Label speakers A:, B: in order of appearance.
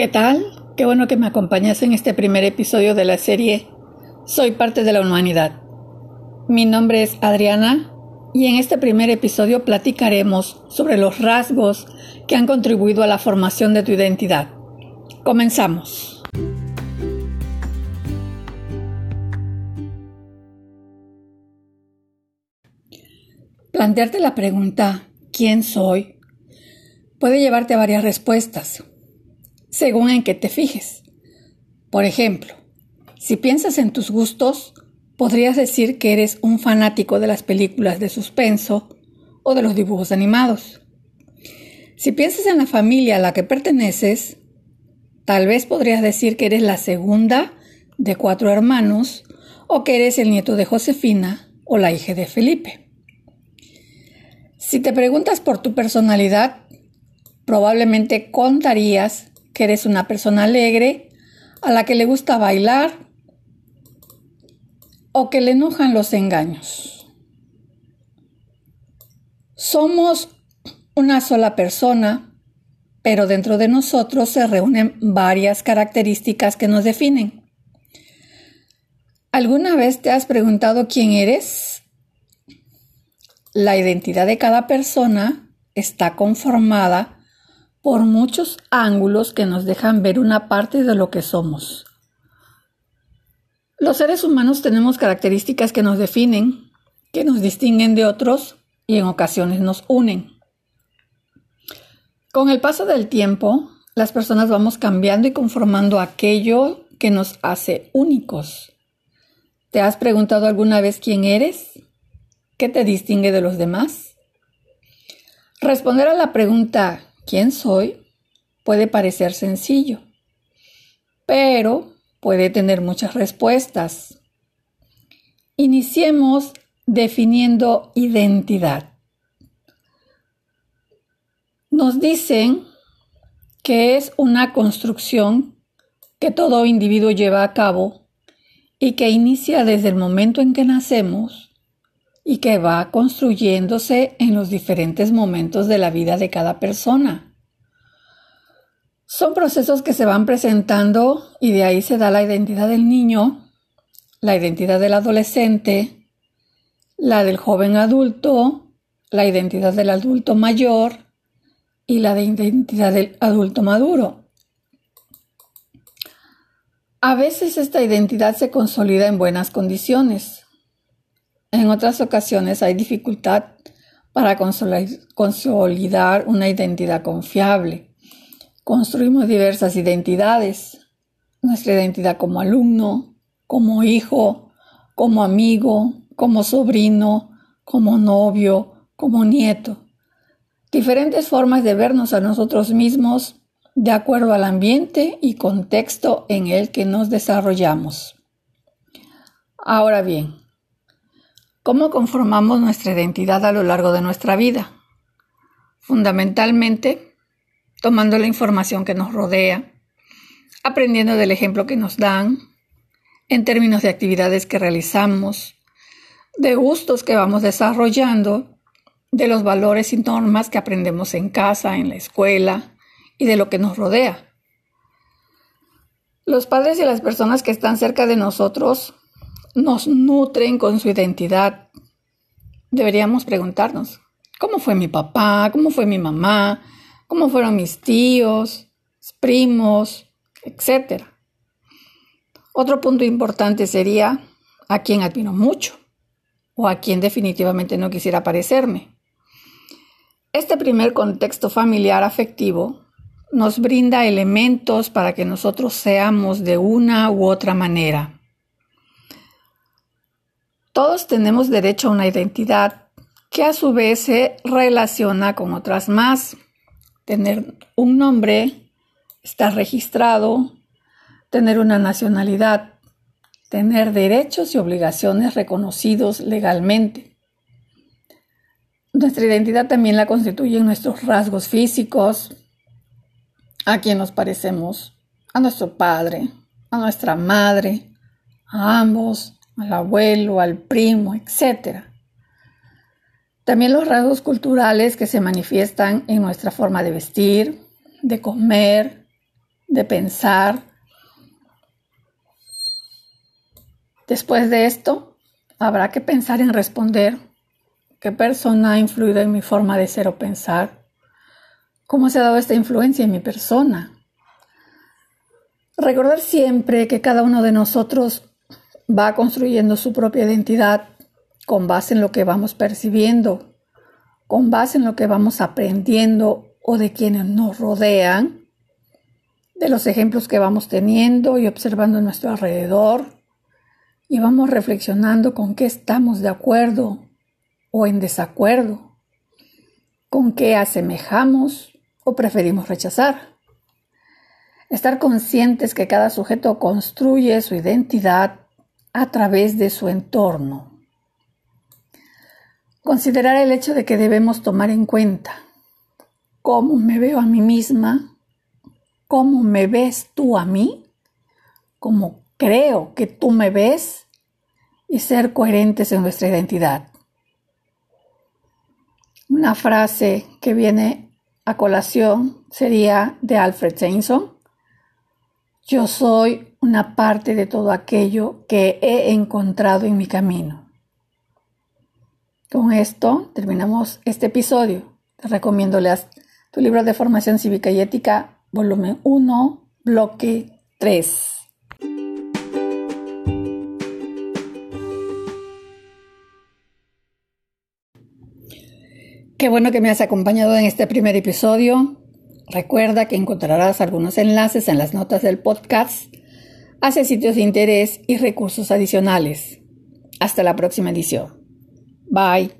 A: ¿Qué tal? Qué bueno que me acompañas en este primer episodio de la serie Soy parte de la humanidad. Mi nombre es Adriana y en este primer episodio platicaremos sobre los rasgos que han contribuido a la formación de tu identidad. Comenzamos. Plantearte la pregunta ¿quién soy? puede llevarte a varias respuestas según en qué te fijes. Por ejemplo, si piensas en tus gustos, podrías decir que eres un fanático de las películas de suspenso o de los dibujos animados. Si piensas en la familia a la que perteneces, tal vez podrías decir que eres la segunda de cuatro hermanos o que eres el nieto de Josefina o la hija de Felipe. Si te preguntas por tu personalidad, probablemente contarías que eres una persona alegre, a la que le gusta bailar o que le enojan los engaños. Somos una sola persona, pero dentro de nosotros se reúnen varias características que nos definen. ¿Alguna vez te has preguntado quién eres? La identidad de cada persona está conformada por muchos ángulos que nos dejan ver una parte de lo que somos. Los seres humanos tenemos características que nos definen, que nos distinguen de otros y en ocasiones nos unen. Con el paso del tiempo, las personas vamos cambiando y conformando aquello que nos hace únicos. ¿Te has preguntado alguna vez quién eres? ¿Qué te distingue de los demás? Responder a la pregunta quién soy puede parecer sencillo, pero puede tener muchas respuestas. Iniciemos definiendo identidad. Nos dicen que es una construcción que todo individuo lleva a cabo y que inicia desde el momento en que nacemos y que va construyéndose en los diferentes momentos de la vida de cada persona. Son procesos que se van presentando y de ahí se da la identidad del niño, la identidad del adolescente, la del joven adulto, la identidad del adulto mayor y la de identidad del adulto maduro. A veces esta identidad se consolida en buenas condiciones, en otras ocasiones hay dificultad para consolidar una identidad confiable. Construimos diversas identidades. Nuestra identidad como alumno, como hijo, como amigo, como sobrino, como novio, como nieto. Diferentes formas de vernos a nosotros mismos de acuerdo al ambiente y contexto en el que nos desarrollamos. Ahora bien, ¿Cómo conformamos nuestra identidad a lo largo de nuestra vida? Fundamentalmente, tomando la información que nos rodea, aprendiendo del ejemplo que nos dan, en términos de actividades que realizamos, de gustos que vamos desarrollando, de los valores y normas que aprendemos en casa, en la escuela y de lo que nos rodea. Los padres y las personas que están cerca de nosotros nos nutren con su identidad, deberíamos preguntarnos, ¿cómo fue mi papá? ¿Cómo fue mi mamá? ¿Cómo fueron mis tíos, primos, etcétera? Otro punto importante sería a quién admiro mucho o a quien definitivamente no quisiera parecerme. Este primer contexto familiar afectivo nos brinda elementos para que nosotros seamos de una u otra manera. Todos tenemos derecho a una identidad que a su vez se relaciona con otras más. Tener un nombre, estar registrado, tener una nacionalidad, tener derechos y obligaciones reconocidos legalmente. Nuestra identidad también la constituyen nuestros rasgos físicos, a quien nos parecemos, a nuestro padre, a nuestra madre, a ambos, al abuelo, al primo, etc. También los rasgos culturales que se manifiestan en nuestra forma de vestir, de comer, de pensar. Después de esto, habrá que pensar en responder qué persona ha influido en mi forma de ser o pensar, cómo se ha dado esta influencia en mi persona. Recordar siempre que cada uno de nosotros va construyendo su propia identidad con base en lo que vamos percibiendo, con base en lo que vamos aprendiendo o de quienes nos rodean, de los ejemplos que vamos teniendo y observando a nuestro alrededor, y vamos reflexionando con qué estamos de acuerdo o en desacuerdo, con qué asemejamos o preferimos rechazar. Estar conscientes que cada sujeto construye su identidad a través de su entorno. Considerar el hecho de que debemos tomar en cuenta cómo me veo a mí misma, cómo me ves tú a mí, cómo creo que tú me ves y ser coherentes en nuestra identidad. Una frase que viene a colación sería de Alfred Jameson. Yo soy una parte de todo aquello que he encontrado en mi camino. Con esto terminamos este episodio. Te recomiendo leas tu libro de formación cívica y ética, volumen 1, bloque 3. Qué bueno que me has acompañado en este primer episodio. Recuerda que encontrarás algunos enlaces en las notas del podcast hacia sitios de interés y recursos adicionales. Hasta la próxima edición. Bye.